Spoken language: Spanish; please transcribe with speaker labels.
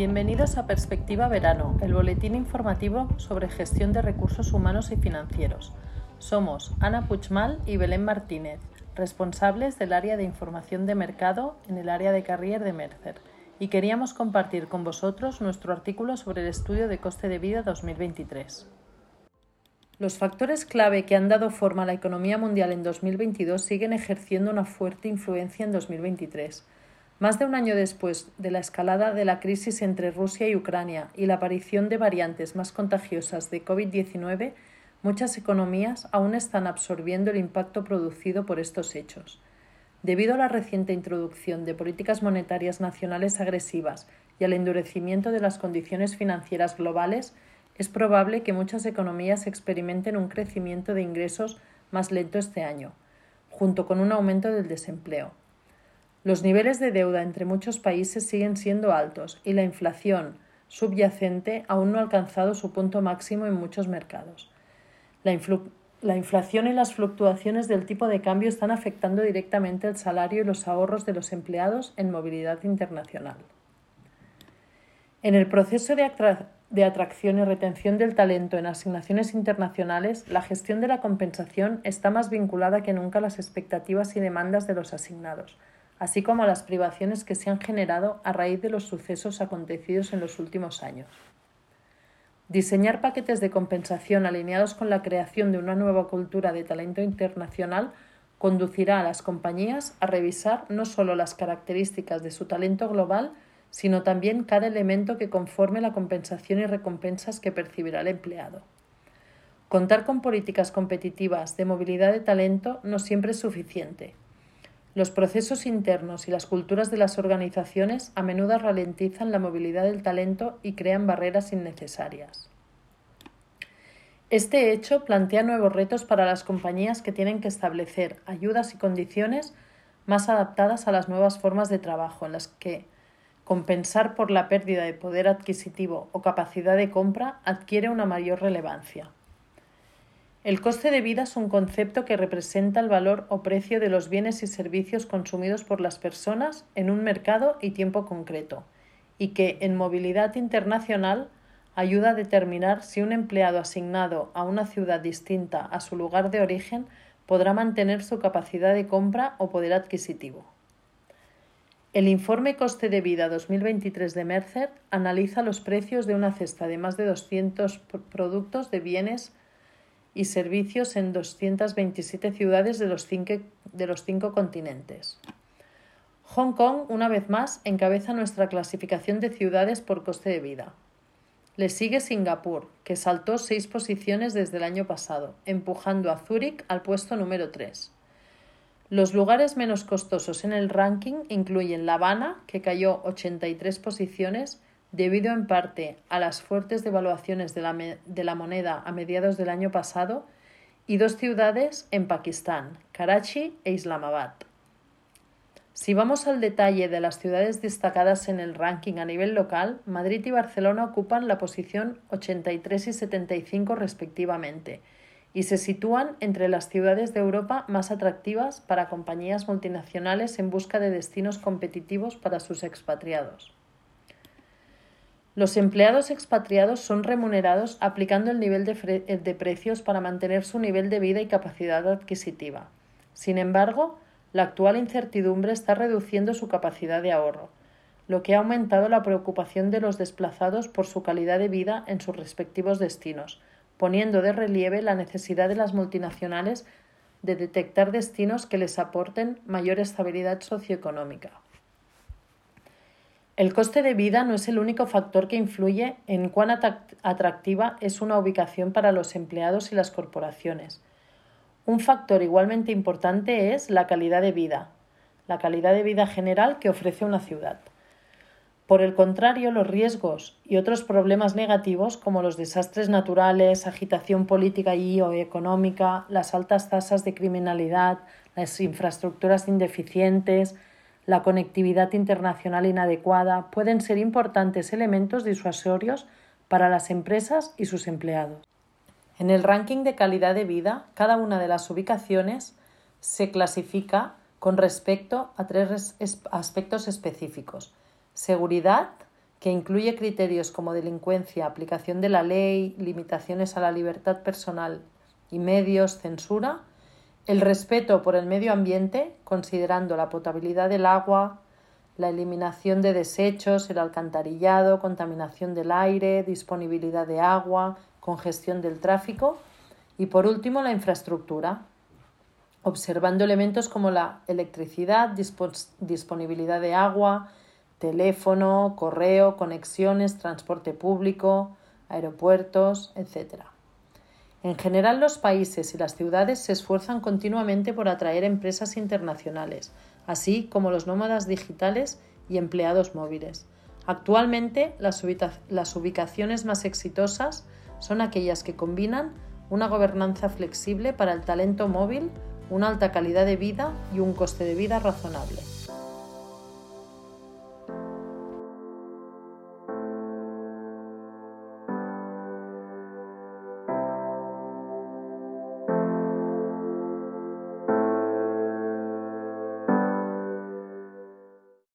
Speaker 1: Bienvenidos a Perspectiva Verano, el boletín informativo sobre gestión de recursos humanos y financieros. Somos Ana Puchmal y Belén Martínez, responsables del área de información de mercado en el área de Carrier de Mercer, y queríamos compartir con vosotros nuestro artículo sobre el estudio de coste de vida 2023. Los factores clave que han dado forma a la economía mundial en 2022 siguen ejerciendo una fuerte influencia en 2023. Más de un año después de la escalada de la crisis entre Rusia y Ucrania y la aparición de variantes más contagiosas de COVID-19, muchas economías aún están absorbiendo el impacto producido por estos hechos. Debido a la reciente introducción de políticas monetarias nacionales agresivas y al endurecimiento de las condiciones financieras globales, es probable que muchas economías experimenten un crecimiento de ingresos más lento este año, junto con un aumento del desempleo. Los niveles de deuda entre muchos países siguen siendo altos y la inflación subyacente aún no ha alcanzado su punto máximo en muchos mercados. La, la, inflación y las fluctuaciones del tipo de cambio están afectando directamente el salario y los ahorros de los empleados en movilidad internacional. En el proceso de, de atracción y retención del talento en asignaciones internacionales, la gestión de la compensación está más vinculada que nunca a las expectativas y demandas de los asignados, así como las privaciones que se han generado a raíz de los sucesos acontecidos en los últimos años. Diseñar paquetes de compensación alineados con la creación de una nueva cultura de talento internacional conducirá a las compañías a revisar no solo las características de su talento global, sino también cada elemento que conforme la compensación y recompensas que percibirá el empleado. Contar con políticas competitivas de movilidad de talento no siempre es suficiente. Los procesos internos y las culturas de las organizaciones a menudo ralentizan la movilidad del talento y crean barreras innecesarias. Este hecho plantea nuevos retos para las compañías que tienen que establecer ayudas y condiciones más adaptadas a las nuevas formas de trabajo en las que compensar por la pérdida de poder adquisitivo o capacidad de compra adquiere una mayor relevancia. El coste de vida es un concepto que representa el valor o precio de los bienes y servicios consumidos por las personas en un mercado y tiempo concreto, y que en movilidad internacional ayuda a determinar si un empleado asignado a una ciudad distinta a su lugar de origen podrá mantener su capacidad de compra o poder adquisitivo. El informe Coste de Vida 2023 de Mercer analiza los precios de una cesta de más de 200 productos de bienes y servicios en 227 ciudades de los, cinco, de los cinco continentes. Hong Kong, una vez más, encabeza nuestra clasificación de ciudades por coste de vida. Le sigue Singapur, que saltó seis posiciones desde el año pasado, empujando a Zúrich al puesto número 3. Los lugares menos costosos en el ranking incluyen La Habana, que cayó 83 posiciones debido en parte a las fuertes devaluaciones de la, de la, moneda a mediados del año pasado, y dos ciudades en Pakistán, Karachi e Islamabad. Si vamos al detalle de las ciudades destacadas en el ranking a nivel local, Madrid y Barcelona ocupan la posición 83 y 75 respectivamente, y se sitúan entre las ciudades de Europa más atractivas para compañías multinacionales en busca de destinos competitivos para sus expatriados. Los empleados expatriados son remunerados aplicando el nivel de, de, precios para mantener su nivel de vida y capacidad adquisitiva. Sin embargo, la actual incertidumbre está reduciendo su capacidad de ahorro, lo que ha aumentado la preocupación de los desplazados por su calidad de vida en sus respectivos destinos, poniendo de relieve la necesidad de las multinacionales de detectar destinos que les aporten mayor estabilidad socioeconómica. El coste de vida no es el único factor que influye en cuán atractiva es una ubicación para los empleados y las corporaciones. Un factor igualmente importante es la calidad de vida, la calidad de vida general que ofrece una ciudad. Por el contrario, los riesgos y otros problemas negativos como los desastres naturales, agitación política y o económica, las altas tasas de criminalidad, las infraestructuras indeficientes, la conectividad internacional inadecuada pueden ser importantes elementos disuasorios para las empresas y sus empleados. En el ranking de calidad de vida, cada una de las ubicaciones se clasifica con respecto a tres aspectos específicos seguridad, que incluye criterios como delincuencia, aplicación de la ley, limitaciones a la libertad personal y medios, censura, el respeto por el medio ambiente, considerando la potabilidad del agua, la eliminación de desechos, el alcantarillado, contaminación del aire, disponibilidad de agua, congestión del tráfico y por último la infraestructura, observando elementos como la electricidad, disponibilidad de agua, teléfono, correo, conexiones, transporte público, aeropuertos, etc. En general, los países y las ciudades se esfuerzan continuamente por atraer empresas internacionales, así como los nómadas digitales y empleados móviles. Actualmente, las, ubicaciones más exitosas son aquellas que combinan una gobernanza flexible para el talento móvil, una alta calidad de vida y un coste de vida razonable.